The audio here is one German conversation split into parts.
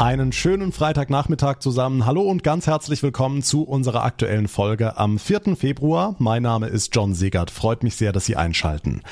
Einen schönen Freitagnachmittag zusammen. Hallo und ganz herzlich willkommen zu unserer aktuellen Folge am 4. Februar. Mein Name ist John Segert. Freut mich sehr, dass Sie einschalten.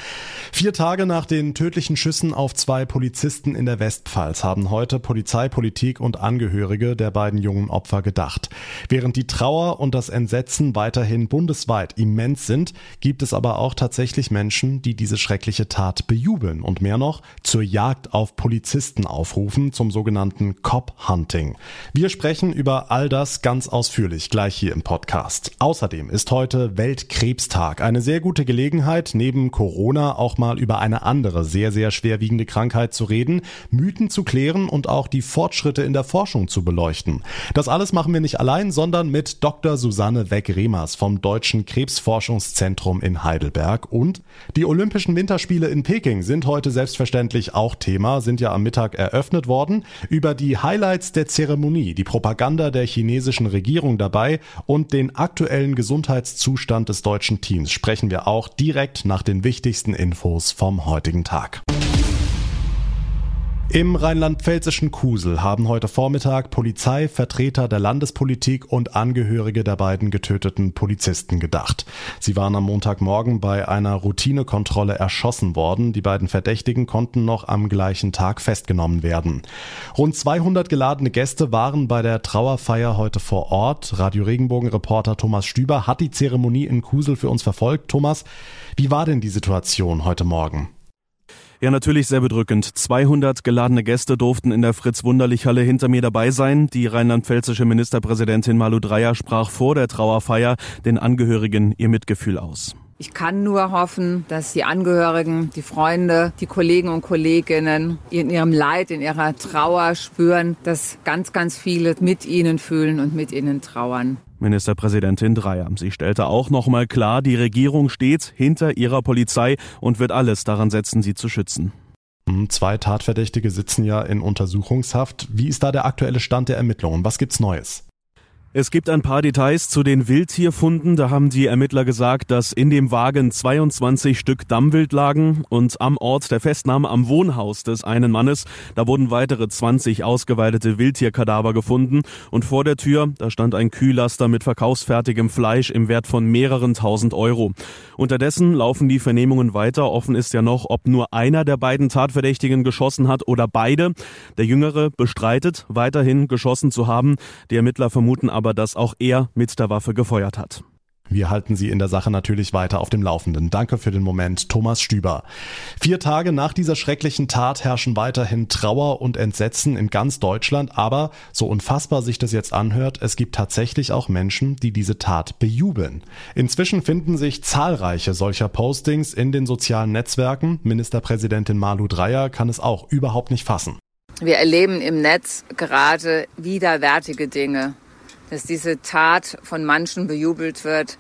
Vier Tage nach den tödlichen Schüssen auf zwei Polizisten in der Westpfalz haben heute Polizei, Politik und Angehörige der beiden jungen Opfer gedacht. Während die Trauer und das Entsetzen weiterhin bundesweit immens sind, gibt es aber auch tatsächlich Menschen, die diese schreckliche Tat bejubeln und mehr noch zur Jagd auf Polizisten aufrufen, zum sogenannten Cop Hunting. Wir sprechen über all das ganz ausführlich gleich hier im Podcast. Außerdem ist heute Weltkrebstag. Eine sehr gute Gelegenheit, neben Corona auch mal über eine andere sehr, sehr schwerwiegende Krankheit zu reden, Mythen zu klären und auch die Fortschritte in der Forschung zu beleuchten. Das alles machen wir nicht allein, sondern mit Dr. Susanne Weck-Remers vom Deutschen Krebsforschungszentrum in Heidelberg. Und die Olympischen Winterspiele in Peking sind heute selbstverständlich auch Thema, sind ja am Mittag eröffnet worden. Über die Highlights der Zeremonie, die Propaganda der chinesischen Regierung dabei und den aktuellen Gesundheitszustand des deutschen Teams sprechen wir auch direkt nach den wichtigsten Infos vom heutigen Tag. Im rheinland-pfälzischen Kusel haben heute Vormittag Polizei, Vertreter der Landespolitik und Angehörige der beiden getöteten Polizisten gedacht. Sie waren am Montagmorgen bei einer Routinekontrolle erschossen worden. Die beiden Verdächtigen konnten noch am gleichen Tag festgenommen werden. Rund 200 geladene Gäste waren bei der Trauerfeier heute vor Ort. Radio Regenbogen-Reporter Thomas Stüber hat die Zeremonie in Kusel für uns verfolgt. Thomas, wie war denn die Situation heute Morgen? Ja, natürlich sehr bedrückend. 200 geladene Gäste durften in der Fritz-Wunderlich-Halle hinter mir dabei sein. Die rheinland-pfälzische Ministerpräsidentin Malu Dreyer sprach vor der Trauerfeier den Angehörigen ihr Mitgefühl aus. Ich kann nur hoffen, dass die Angehörigen, die Freunde, die Kollegen und Kolleginnen in ihrem Leid, in ihrer Trauer spüren, dass ganz, ganz viele mit ihnen fühlen und mit ihnen trauern. Ministerpräsidentin Dreyer. Sie stellte auch nochmal klar, die Regierung steht hinter ihrer Polizei und wird alles daran setzen, sie zu schützen. Hm, zwei Tatverdächtige sitzen ja in Untersuchungshaft. Wie ist da der aktuelle Stand der Ermittlungen? Was gibt's Neues? Es gibt ein paar Details zu den Wildtierfunden. Da haben die Ermittler gesagt, dass in dem Wagen 22 Stück Dammwild lagen und am Ort der Festnahme am Wohnhaus des einen Mannes, da wurden weitere 20 ausgeweidete Wildtierkadaver gefunden und vor der Tür, da stand ein Kühllaster mit verkaufsfertigem Fleisch im Wert von mehreren tausend Euro. Unterdessen laufen die Vernehmungen weiter. Offen ist ja noch, ob nur einer der beiden Tatverdächtigen geschossen hat oder beide. Der Jüngere bestreitet, weiterhin geschossen zu haben. Die Ermittler vermuten aber aber dass auch er mit der Waffe gefeuert hat. Wir halten Sie in der Sache natürlich weiter auf dem Laufenden. Danke für den Moment, Thomas Stüber. Vier Tage nach dieser schrecklichen Tat herrschen weiterhin Trauer und Entsetzen in ganz Deutschland, aber so unfassbar sich das jetzt anhört, es gibt tatsächlich auch Menschen, die diese Tat bejubeln. Inzwischen finden sich zahlreiche solcher Postings in den sozialen Netzwerken. Ministerpräsidentin Malu Dreyer kann es auch überhaupt nicht fassen. Wir erleben im Netz gerade widerwärtige Dinge dass diese Tat von manchen bejubelt wird,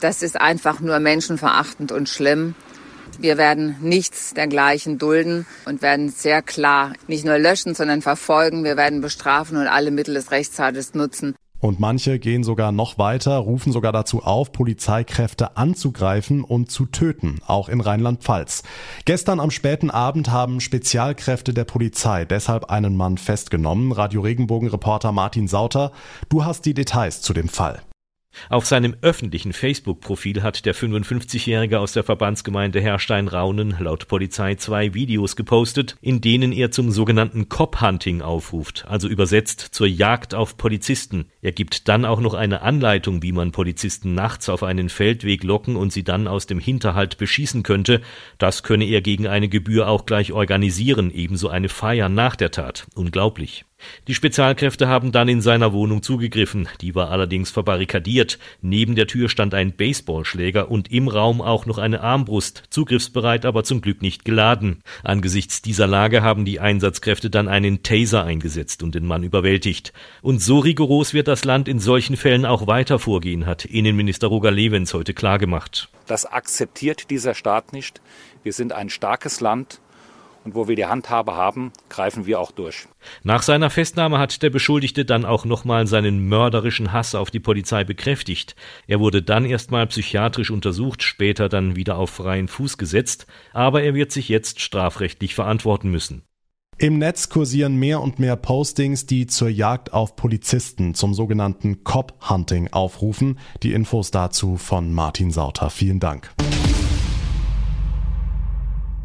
das ist einfach nur menschenverachtend und schlimm. Wir werden nichts dergleichen dulden und werden sehr klar nicht nur löschen, sondern verfolgen. Wir werden bestrafen und alle Mittel des Rechtsstaates nutzen. Und manche gehen sogar noch weiter, rufen sogar dazu auf, Polizeikräfte anzugreifen und zu töten, auch in Rheinland-Pfalz. Gestern am späten Abend haben Spezialkräfte der Polizei deshalb einen Mann festgenommen. Radio Regenbogen-Reporter Martin Sauter, du hast die Details zu dem Fall. Auf seinem öffentlichen Facebook-Profil hat der 55-Jährige aus der Verbandsgemeinde Herrstein-Raunen laut Polizei zwei Videos gepostet, in denen er zum sogenannten Cop-Hunting aufruft, also übersetzt zur Jagd auf Polizisten. Er gibt dann auch noch eine Anleitung, wie man Polizisten nachts auf einen Feldweg locken und sie dann aus dem Hinterhalt beschießen könnte. Das könne er gegen eine Gebühr auch gleich organisieren, ebenso eine Feier nach der Tat. Unglaublich. Die Spezialkräfte haben dann in seiner Wohnung zugegriffen, die war allerdings verbarrikadiert. Neben der Tür stand ein Baseballschläger und im Raum auch noch eine Armbrust, zugriffsbereit, aber zum Glück nicht geladen. Angesichts dieser Lage haben die Einsatzkräfte dann einen Taser eingesetzt und den Mann überwältigt. Und so rigoros wird das Land in solchen Fällen auch weiter vorgehen, hat Innenminister Roger Lewens heute klargemacht. Das akzeptiert dieser Staat nicht. Wir sind ein starkes Land Und wo wir die Handhabe haben, greifen wir auch durch. Nach seiner Festnahme hat der Beschuldigte dann auch nochmal seinen mörderischen Hass auf die Polizei bekräftigt. Er wurde dann erstmal psychiatrisch untersucht, später dann wieder auf freien Fuß gesetzt, aber er wird sich jetzt strafrechtlich verantworten müssen. Im Netz kursieren mehr und mehr Postings, die zur Jagd auf Polizisten, zum sogenannten Cop-Hunting aufrufen. Die Infos dazu von Martin Sauter. Vielen Dank.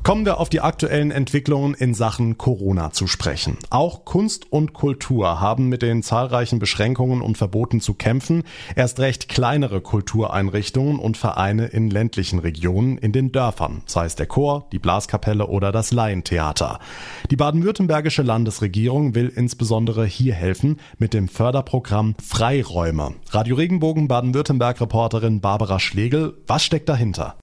Kommen wir auf die aktuellen Entwicklungen in Sachen Corona zu sprechen. Auch Kunst und Kultur haben mit den zahlreichen Beschränkungen und Verboten zu kämpfen. Erst recht kleinere Kultureinrichtungen und Vereine in ländlichen Regionen, in den Dörfern, sei es der Chor, die Blaskapelle oder das Laientheater. Die baden-württembergische Landesregierung will insbesondere hier helfen mit dem Förderprogramm Freiräume. Radio Regenbogen Baden-Württemberg-Reporterin Barbara Schlegel, was steckt dahinter?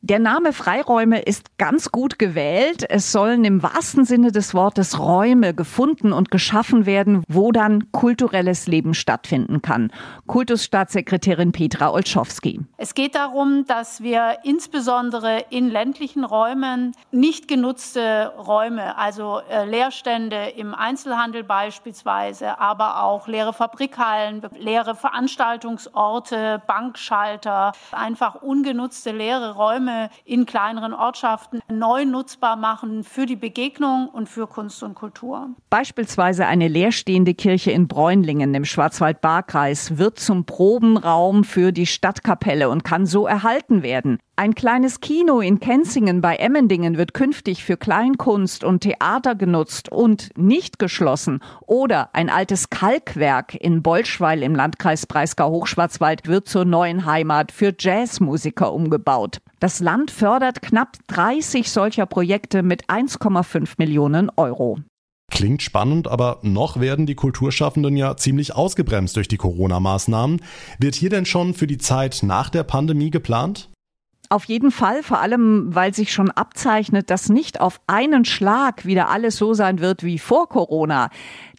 Der Name Freiräume ist ganz gut gewählt. Es sollen im wahrsten Sinne des Wortes Räume gefunden und geschaffen werden, wo dann kulturelles Leben stattfinden kann. Kultusstaatssekretärin Petra Olschowski. Es geht darum, dass wir insbesondere in ländlichen Räumen nicht genutzte Räume, also äh, Leerstände im Einzelhandel beispielsweise, aber auch leere Fabrikhallen, leere Veranstaltungsorte, Bankschalter, einfach ungenutzte leere Räume Räume in kleineren Ortschaften neu nutzbar machen für die Begegnung und für Kunst und Kultur. Beispielsweise eine leerstehende Kirche in Bräunlingen im Schwarzwald-Baar-Kreis wird zum Probenraum für die Stadtkapelle und kann so erhalten werden. Ein kleines Kino in Kenzingen bei Emmendingen wird künftig für Kleinkunst und Theater genutzt und nicht geschlossen. Oder ein altes Kalkwerk in Bolschweil im Landkreis Breisgau-Hochschwarzwald wird zur neuen Heimat für Jazzmusiker umgebaut. Das Land fördert knapp 30 solcher Projekte mit 1,5 Millionen Euro. Klingt spannend, aber noch werden die Kulturschaffenden ja ziemlich ausgebremst durch die Corona-Maßnahmen. Wird hier denn schon für die Zeit nach der Pandemie geplant? Auf jeden Fall, vor allem, weil sich schon abzeichnet, dass nicht auf einen Schlag wieder alles so sein wird wie vor Corona.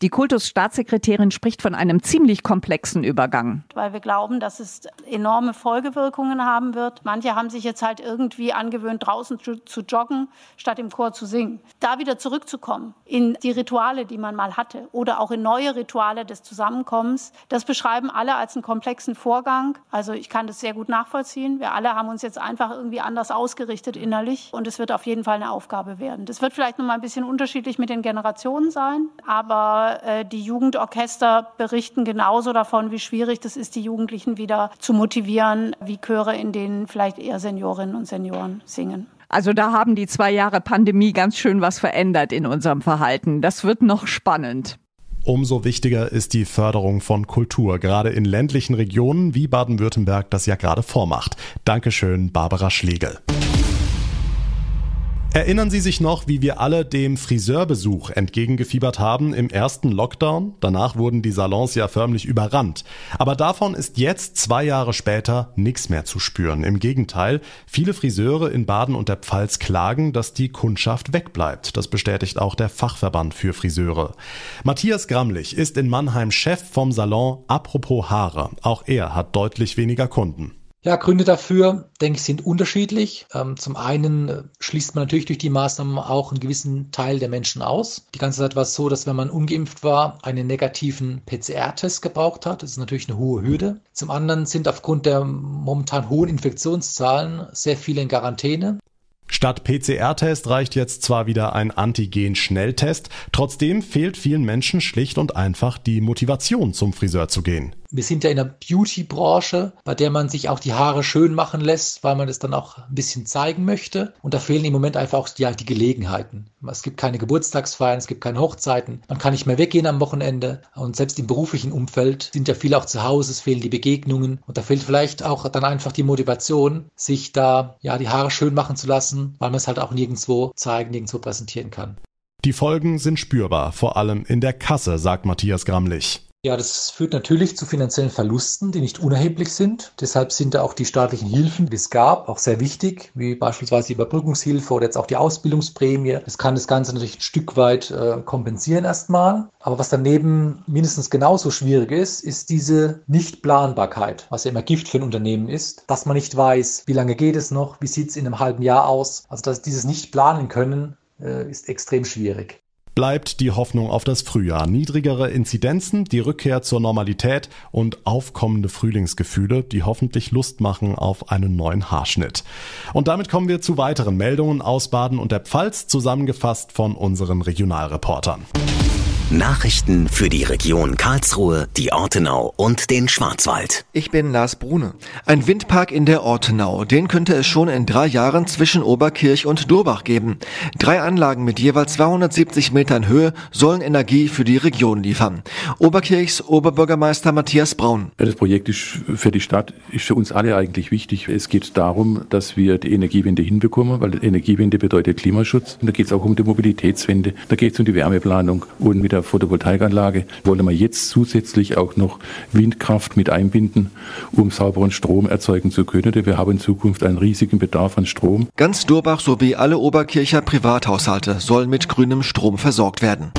Die Kultusstaatssekretärin spricht von einem ziemlich komplexen Übergang. Weil wir glauben, dass es enorme Folgewirkungen haben wird. Manche haben sich jetzt halt irgendwie angewöhnt, draußen zu, joggen, statt im Chor zu singen. Da wieder zurückzukommen in die Rituale, die man mal hatte oder auch in neue Rituale des Zusammenkommens, das beschreiben alle als einen komplexen Vorgang. Also ich kann das sehr gut nachvollziehen. Wir alle haben uns jetzt einfach irgendwie anders ausgerichtet innerlich und es wird auf jeden Fall eine Aufgabe werden. Das wird vielleicht noch mal ein bisschen unterschiedlich mit den Generationen sein, aber äh, die Jugendorchester berichten genauso davon, wie schwierig das ist, die Jugendlichen wieder zu motivieren, wie Chöre, in denen vielleicht eher Seniorinnen und Senioren singen. Also da haben die zwei Jahre Pandemie ganz schön was verändert in unserem Verhalten. Das wird noch spannend. Umso wichtiger ist die Förderung von Kultur, gerade in ländlichen Regionen wie Baden-Württemberg das ja gerade vormacht. Dankeschön, Barbara Schlegel. Erinnern Sie sich noch, wie wir alle dem Friseurbesuch entgegengefiebert haben im ersten Lockdown? Danach wurden die Salons ja förmlich überrannt. Aber davon ist jetzt, zwei Jahre später, nichts mehr zu spüren. Im Gegenteil, viele Friseure in Baden und der Pfalz klagen, dass die Kundschaft wegbleibt. Das bestätigt auch der Fachverband für Friseure. Matthias Gramlich ist in Mannheim Chef vom Salon Apropos Haare. Auch er hat deutlich weniger Kunden. Ja, Gründe dafür, denke ich, sind unterschiedlich. Ähm, zum einen äh, schließt man natürlich durch die Maßnahmen auch einen gewissen Teil der Menschen aus. Die ganze Zeit war es so, dass wenn man ungeimpft war, einen negativen PCR-Test gebraucht hat. Das ist natürlich eine hohe Hürde. Zum anderen sind aufgrund der momentan hohen Infektionszahlen sehr viele in Quarantäne. Statt PCR-Test reicht jetzt zwar wieder ein Antigen-Schnelltest, trotzdem fehlt vielen Menschen schlicht und einfach die Motivation zum Friseur zu gehen. Wir sind ja in der Beauty-Branche, bei der man sich auch die Haare schön machen lässt, weil man es dann auch ein bisschen zeigen möchte. Und da fehlen im Moment einfach auch die, die Gelegenheiten. Es gibt keine Geburtstagsfeiern, es gibt keine Hochzeiten, man kann nicht mehr weggehen am Wochenende. Und selbst im beruflichen Umfeld sind ja viele auch zu Hause, es fehlen die Begegnungen. Und da fehlt vielleicht auch dann einfach die Motivation, sich da ja die Haare schön machen zu lassen, weil man es halt auch nirgendwo zeigen, nirgendwo präsentieren kann. Die Folgen sind spürbar, vor allem in der Kasse, sagt Matthias Gramlich. Ja, das führt natürlich zu finanziellen Verlusten, die nicht unerheblich sind. Deshalb sind da auch die staatlichen Hilfen, die es gab, auch sehr wichtig, wie beispielsweise die Überbrückungshilfe oder jetzt auch die Ausbildungsprämie. Das kann das Ganze natürlich ein Stück weit äh, kompensieren erstmal. Aber was daneben mindestens genauso schwierig ist, ist diese Nichtplanbarkeit, was ja immer Gift für ein Unternehmen ist, dass man nicht weiß, wie lange geht es noch, wie sieht es in einem halben Jahr aus. Also dass dieses Nicht planen können äh, ist extrem schwierig bleibt die Hoffnung auf das Frühjahr. Niedrigere Inzidenzen, die Rückkehr zur Normalität und aufkommende Frühlingsgefühle, die hoffentlich Lust machen auf einen neuen Haarschnitt. Und damit kommen wir zu weiteren Meldungen aus Baden und der Pfalz, zusammengefasst von unseren Regionalreportern. Nachrichten für die Region Karlsruhe, die Ortenau und den Schwarzwald. Ich bin Lars Brune. Ein Windpark in der Ortenau, den könnte es schon in drei Jahren zwischen Oberkirch und Durbach geben. Drei Anlagen mit jeweils 270 Metern Höhe sollen Energie für die Region liefern. Oberkirchs Oberbürgermeister Matthias Braun. Das Projekt ist für die Stadt, ist für uns alle eigentlich wichtig. Es geht darum, dass wir die Energiewende hinbekommen, weil Energiewende bedeutet Klimaschutz. Und da geht es auch um die Mobilitätswende, da geht es um die Wärmeplanung und mit der der Photovoltaikanlage wollen wir jetzt zusätzlich auch noch Windkraft mit einbinden, um sauberen Strom erzeugen zu können. Wir haben in Zukunft einen riesigen Bedarf an Strom. Ganz Durbach sowie alle Oberkircher Privathaushalte sollen mit grünem Strom versorgt werden.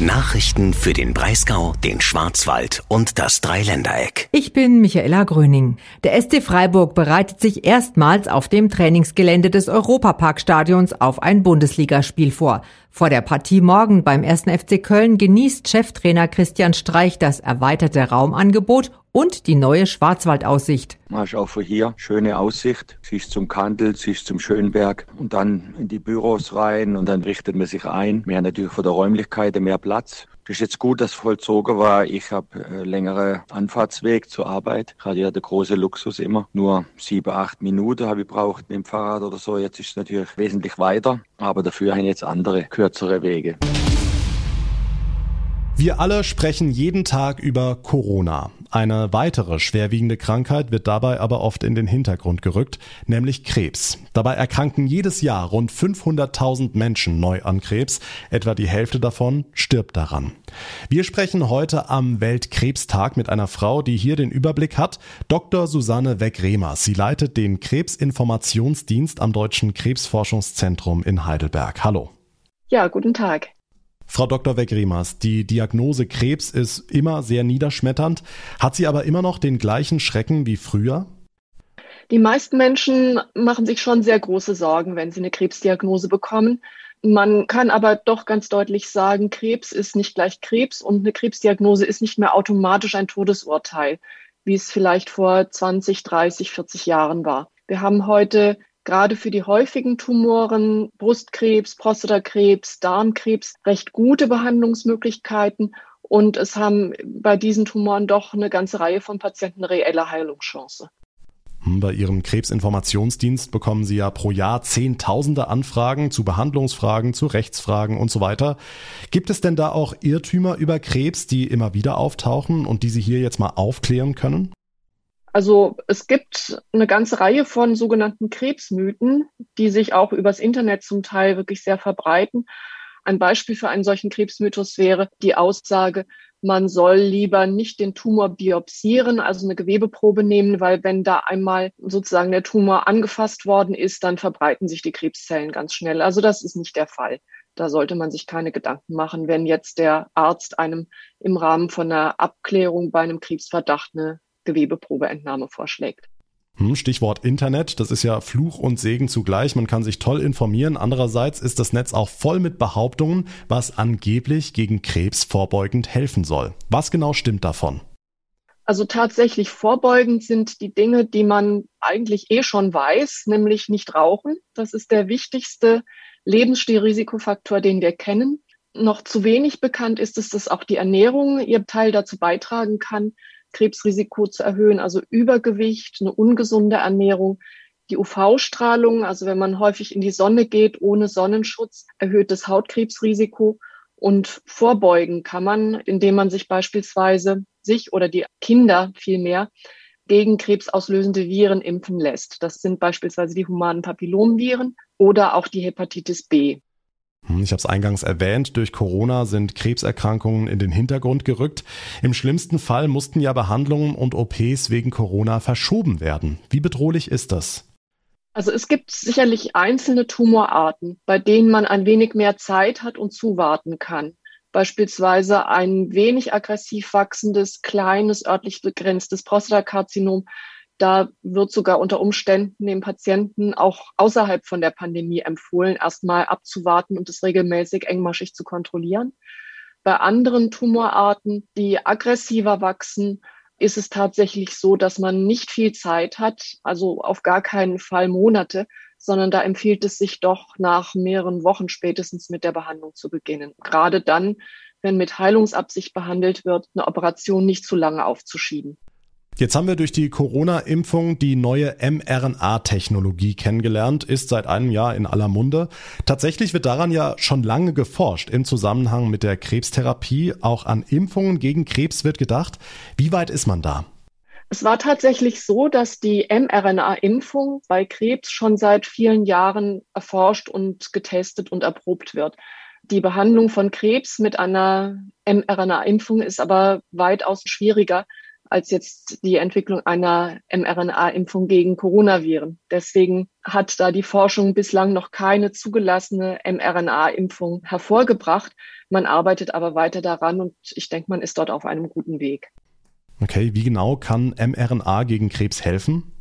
Nachrichten für den Breisgau, den Schwarzwald und das Dreiländereck. Ich bin Michaela Gröning. Der SC Freiburg bereitet sich erstmals auf dem Trainingsgelände des Europaparkstadions auf ein Bundesligaspiel vor. Vor der Partie morgen beim 1. FC Köln genießt Cheftrainer Christian Streich das erweiterte Raumangebot und die neue Schwarzwaldaussicht. Hat auch von hier schöne Aussicht. Siehst zum Kandel, siehst zum Schönberg und dann in die Büros rein und dann richtet man sich ein. Mehr natürlich von der Räumlichkeit, mehr Platz. Ist jetzt gut, dass vollzogen war. Ich habe äh, längere Anfahrtsweg zur Arbeit. Hatte ja der große Luxus immer. Nur sieben, acht Minuten habe ich braucht mit dem Fahrrad oder so. Jetzt ist es natürlich wesentlich weiter, aber dafür haben jetzt andere kürzere Wege. Wir alle sprechen jeden Tag über Corona. Eine weitere schwerwiegende Krankheit wird dabei aber oft in den Hintergrund gerückt, nämlich Krebs. Dabei erkranken jedes Jahr rund 500.000 Menschen neu an Krebs. Etwa die Hälfte davon stirbt daran. Wir sprechen heute am Weltkrebstag mit einer Frau, die hier den Überblick hat, Dr. Susanne Weck-Remers. Sie leitet den Krebsinformationsdienst am Deutschen Krebsforschungszentrum in Heidelberg. Hallo. Ja, guten Tag. Frau Dr. Wegrimers, die Diagnose Krebs ist immer sehr niederschmetternd. Hat sie aber immer noch den gleichen Schrecken wie früher? Die meisten Menschen machen sich schon sehr große Sorgen, wenn sie eine Krebsdiagnose bekommen. Man kann aber doch ganz deutlich sagen, Krebs ist nicht gleich Krebs und eine Krebsdiagnose ist nicht mehr automatisch ein Todesurteil, wie es vielleicht vor 20, 30, 40 Jahren war. Wir haben heute gerade für die häufigen Tumoren, Brustkrebs, Prostatakrebs, Darmkrebs, recht gute Behandlungsmöglichkeiten. Und es haben bei diesen Tumoren doch eine ganze Reihe von Patienten reelle Heilungschance. Hm, bei Ihrem Krebsinformationsdienst bekommen Sie ja pro Jahr Zehntausende Anfragen zu Behandlungsfragen, zu Rechtsfragen und so weiter. Gibt es denn da auch Irrtümer über Krebs, die immer wieder auftauchen und die Sie hier jetzt mal aufklären können? Also es gibt eine ganze Reihe von sogenannten Krebsmythen, die sich auch übers Internet zum Teil wirklich sehr verbreiten. Ein Beispiel für einen solchen Krebsmythos wäre die Aussage, man soll lieber nicht den Tumor biopsieren, also eine Gewebeprobe nehmen, weil wenn da einmal sozusagen der Tumor angefasst worden ist, dann verbreiten sich die Krebszellen ganz schnell. Also das ist nicht der Fall. Da sollte man sich keine Gedanken machen, wenn jetzt der Arzt einem im Rahmen von einer Abklärung bei einem Krebsverdacht eine Gewebeprobeentnahme vorschlägt. Hm, Stichwort Internet, das ist ja Fluch und Segen zugleich. Man kann sich toll informieren. Andererseits ist das Netz auch voll mit Behauptungen, was angeblich gegen Krebs vorbeugend helfen soll. Was genau stimmt davon? Also tatsächlich vorbeugend sind die Dinge, die man eigentlich eh schon weiß, nämlich nicht rauchen. Das ist der wichtigste Lebensstilrisikofaktor, den wir kennen. Noch zu wenig bekannt ist es, dass auch die Ernährung ihr Teil dazu beitragen kann, Krebsrisiko zu erhöhen, also Übergewicht, eine ungesunde Ernährung. Die UV-Strahlung, also wenn man häufig in die Sonne geht ohne Sonnenschutz, erhöht das Hautkrebsrisiko. Und vorbeugen kann man, indem man sich beispielsweise sich oder die Kinder vielmehr gegen krebsauslösende Viren impfen lässt. Das sind beispielsweise die humanen Papillomviren oder auch die Hepatitis B. Hm, ich habe es eingangs erwähnt, durch Corona sind Krebserkrankungen in den Hintergrund gerückt. Im schlimmsten Fall mussten ja Behandlungen und OPs wegen Corona verschoben werden. Wie bedrohlich ist das? Also es gibt sicherlich einzelne Tumorarten, bei denen man ein wenig mehr Zeit hat und zuwarten kann. Beispielsweise ein wenig aggressiv wachsendes, kleines, örtlich begrenztes Prostatakarzinom Da wird sogar unter Umständen dem Patienten auch außerhalb von der Pandemie empfohlen, erstmal abzuwarten und es regelmäßig engmaschig zu kontrollieren. Bei anderen Tumorarten, die aggressiver wachsen, ist es tatsächlich so, dass man nicht viel Zeit hat, also auf gar keinen Fall Monate, sondern da empfiehlt es sich doch nach mehreren Wochen spätestens mit der Behandlung zu beginnen. Gerade dann, wenn mit Heilungsabsicht behandelt wird, eine Operation nicht zu lange aufzuschieben. Jetzt haben wir durch die Corona-Impfung die neue mRNA-Technologie kennengelernt, ist seit einem Jahr in aller Munde. Tatsächlich wird daran ja schon lange geforscht im Zusammenhang mit der Krebstherapie. Auch an Impfungen gegen Krebs wird gedacht. Wie weit ist man da? Es war tatsächlich so, dass die mRNA-Impfung bei Krebs schon seit vielen Jahren erforscht und getestet und erprobt wird. Die Behandlung von Krebs mit einer mRNA-Impfung ist aber weitaus schwieriger als jetzt die Entwicklung einer mRNA-Impfung gegen Coronaviren. Deswegen hat da die Forschung bislang noch keine zugelassene mRNA-Impfung hervorgebracht. Man arbeitet aber weiter daran und ich denke, man ist dort auf einem guten Weg. Okay, wie genau kann mRNA gegen Krebs helfen?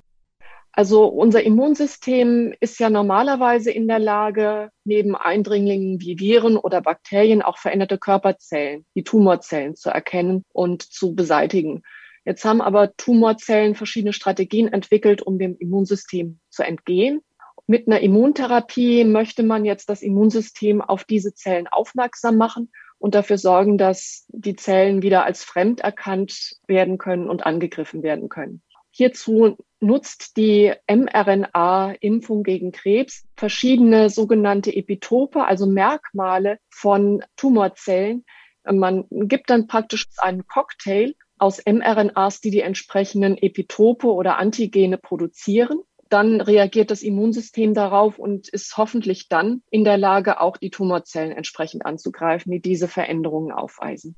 Also unser Immunsystem ist ja normalerweise in der Lage, neben Eindringlingen wie Viren oder Bakterien auch veränderte Körperzellen, die Tumorzellen zu erkennen und zu beseitigen. Jetzt haben aber Tumorzellen verschiedene Strategien entwickelt, um dem Immunsystem zu entgehen. Mit einer Immuntherapie möchte man jetzt das Immunsystem auf diese Zellen aufmerksam machen und dafür sorgen, dass die Zellen wieder als fremd erkannt werden können und angegriffen werden können. Hierzu nutzt die mRNA-Impfung gegen Krebs verschiedene sogenannte Epitope, also Merkmale von Tumorzellen. Man gibt dann praktisch einen Cocktail aus mRNAs, die die entsprechenden Epitope oder Antigene produzieren dann reagiert das Immunsystem darauf und ist hoffentlich dann in der Lage, auch die Tumorzellen entsprechend anzugreifen, die diese Veränderungen aufweisen.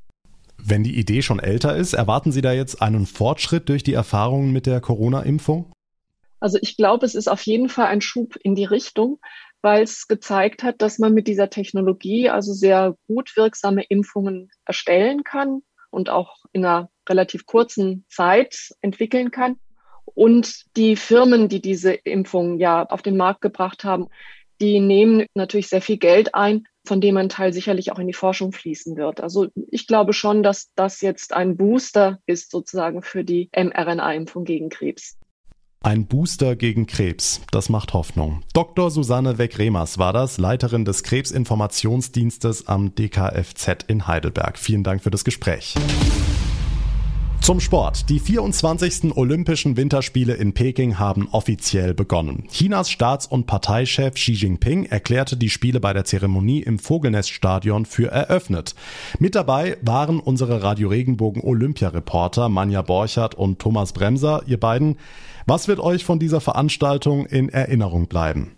Wenn die Idee schon älter ist, erwarten Sie da jetzt einen Fortschritt durch die Erfahrungen mit der Corona-Impfung? Also ich glaube, es ist auf jeden Fall ein Schub in die Richtung, weil es gezeigt hat, dass man mit dieser Technologie also sehr gut wirksame Impfungen erstellen kann und auch in einer relativ kurzen Zeit entwickeln kann. Und die Firmen, die diese Impfung ja auf den Markt gebracht haben, die nehmen natürlich sehr viel Geld ein, von dem ein Teil sicherlich auch in die Forschung fließen wird. Also ich glaube schon, dass das jetzt ein Booster ist sozusagen für die mRNA-Impfung gegen Krebs. Ein Booster gegen Krebs, das macht Hoffnung. Dr. Susanne Weck-Remers war das, Leiterin des Krebsinformationsdienstes am DKFZ in Heidelberg. Vielen Dank für das Gespräch. Zum Sport. Die 24. Olympischen Winterspiele in Peking haben offiziell begonnen. Chinas Staats- und Parteichef Xi Jinping erklärte die Spiele bei der Zeremonie im Vogelneststadion für eröffnet. Mit dabei waren unsere Radio Regenbogen Olympiareporter Manja Borchert und Thomas Bremser. Ihr beiden, was wird euch von dieser Veranstaltung in Erinnerung bleiben?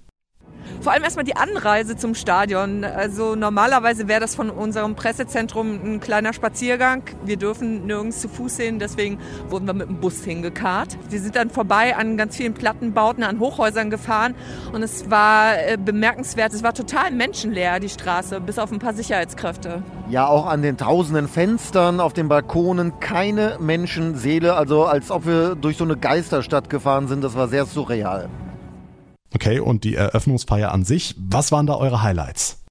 Vor allem erstmal die Anreise zum Stadion. Also normalerweise wäre das von unserem Pressezentrum ein kleiner Spaziergang. Wir dürfen nirgends zu Fuß sehen, deswegen wurden wir mit dem Bus hingekarrt. Wir sind dann vorbei an ganz vielen Plattenbauten, an Hochhäusern gefahren und es war äh, bemerkenswert. Es war total menschenleer, die Straße, bis auf ein paar Sicherheitskräfte. Ja, auch an den tausenden Fenstern, auf den Balkonen keine Menschenseele, also als ob wir durch so eine Geisterstadt gefahren sind. Das war sehr surreal. Okay, und die Eröffnungsfeier an sich, was waren da eure Highlights?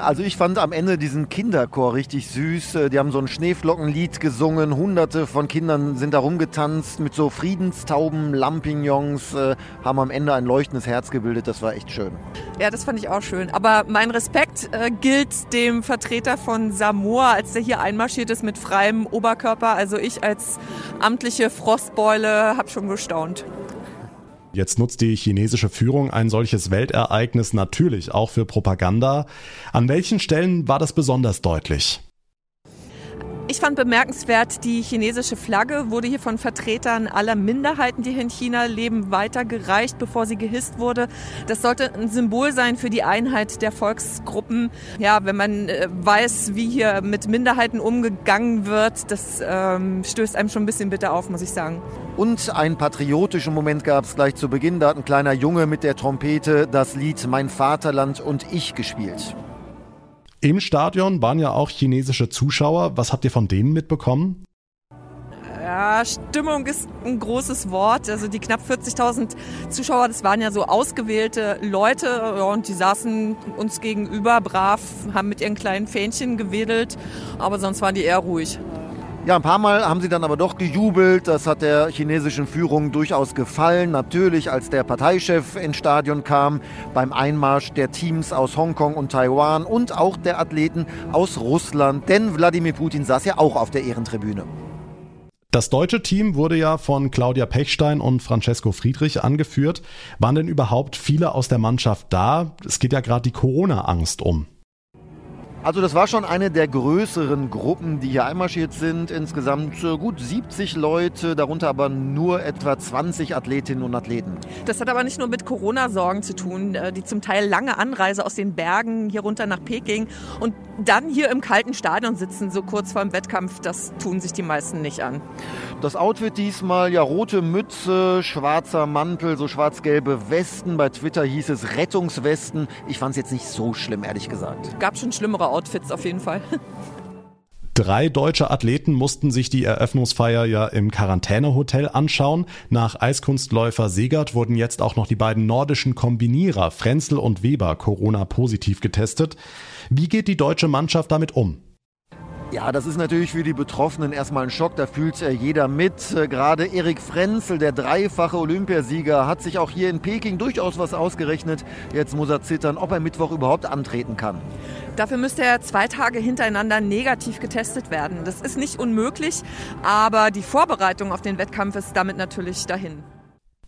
Also ich fand am Ende diesen Kinderchor richtig süß. Äh, die haben so ein Schneeflockenlied gesungen. Hunderte von Kindern sind da rumgetanzt mit so Friedenstauben, Lampignons, äh, haben am Ende ein leuchtendes Herz gebildet. Das war echt schön. Ja, das fand ich auch schön. Aber mein Respekt äh, gilt dem Vertreter von Samoa, als der hier einmarschiert ist mit freiem Oberkörper. Also ich als amtliche Frostbeule habe schon gestaunt. Jetzt nutzt die chinesische Führung ein solches Weltereignis natürlich auch für Propaganda. An welchen Stellen war das besonders deutlich? Ich fand bemerkenswert, die chinesische Flagge wurde hier von Vertretern aller Minderheiten, die hier in China leben, weitergereicht, bevor sie gehisst wurde. Das sollte ein Symbol sein für die Einheit der Volksgruppen. Ja, wenn man äh, weiß, wie hier mit Minderheiten umgegangen wird, das ähm, stößt einem schon ein bisschen bitter auf, muss ich sagen. Und einen patriotischen Moment gab es gleich zu Beginn. Da hat ein kleiner Junge mit der Trompete das Lied Mein Vaterland und ich gespielt. Im Stadion waren ja auch chinesische Zuschauer. Was habt ihr von denen mitbekommen? Ja, Stimmung ist ein großes Wort. Also die knapp 40.000 Zuschauer, das waren ja so ausgewählte Leute und die saßen uns gegenüber brav, haben mit ihren kleinen Fähnchen gewedelt, aber sonst waren die eher ruhig. Ja, ein paar Mal haben sie dann aber doch gejubelt. Das hat der chinesischen Führung durchaus gefallen. Natürlich, als der Parteichef ins Stadion kam, beim Einmarsch der Teams aus Hongkong und Taiwan und auch der Athleten aus Russland. Denn Wladimir Putin saß ja auch auf der Ehrentribüne. Das deutsche Team wurde ja von Claudia Pechstein und Francesco Friedrich angeführt. Waren denn überhaupt viele aus der Mannschaft da? Es geht ja gerade die Corona-Angst um. Also das war schon eine der größeren Gruppen, die hier einmarschiert sind. Insgesamt äh, gut 70 Leute, darunter aber nur etwa 20 Athletinnen und Athleten. Das hat aber nicht nur mit Corona-Sorgen zu tun, äh, die zum Teil lange Anreise aus den Bergen hier runter nach Peking und dann hier im kalten Stadion sitzen, so kurz vor dem Wettkampf, das tun sich die meisten nicht an. Das Outfit diesmal, ja, rote Mütze, schwarzer Mantel, so schwarz-gelbe Westen. Bei Twitter hieß es Rettungswesten. Ich fand es jetzt nicht so schlimm, ehrlich gesagt. Gab schon schlimmere Outfits auf jeden Fall. Drei deutsche Athleten mussten sich die Eröffnungsfeier ja im Quarantänehotel anschauen. Nach Eiskunstläufer Segert wurden jetzt auch noch die beiden nordischen Kombinierer Frenzel und Weber Corona-positiv getestet. Wie geht die deutsche Mannschaft damit um? Ja, das ist natürlich für die Betroffenen erstmal ein Schock, da fühlt äh, jeder mit. Äh, gerade Erik Frenzel, der dreifache Olympiasieger, hat sich auch hier in Peking durchaus was ausgerechnet. Jetzt muss er zittern, ob er Mittwoch überhaupt antreten kann. Dafür müsste er zwei Tage hintereinander negativ getestet werden. Das ist nicht unmöglich, aber die Vorbereitung auf den Wettkampf ist damit natürlich dahin.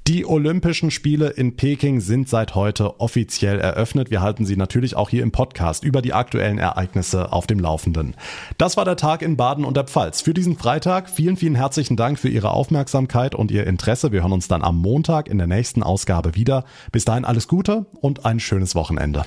Die Olympischen Spiele in Peking sind seit heute offiziell eröffnet. Wir halten Sie natürlich auch hier im Podcast über die aktuellen Ereignisse auf dem Laufenden. Das war der Tag in Baden und der Pfalz. Für diesen Freitag vielen, vielen herzlichen Dank für Ihre Aufmerksamkeit und Ihr Interesse. Wir hören uns dann am Montag in der nächsten Ausgabe wieder. Bis dahin alles Gute und ein schönes Wochenende.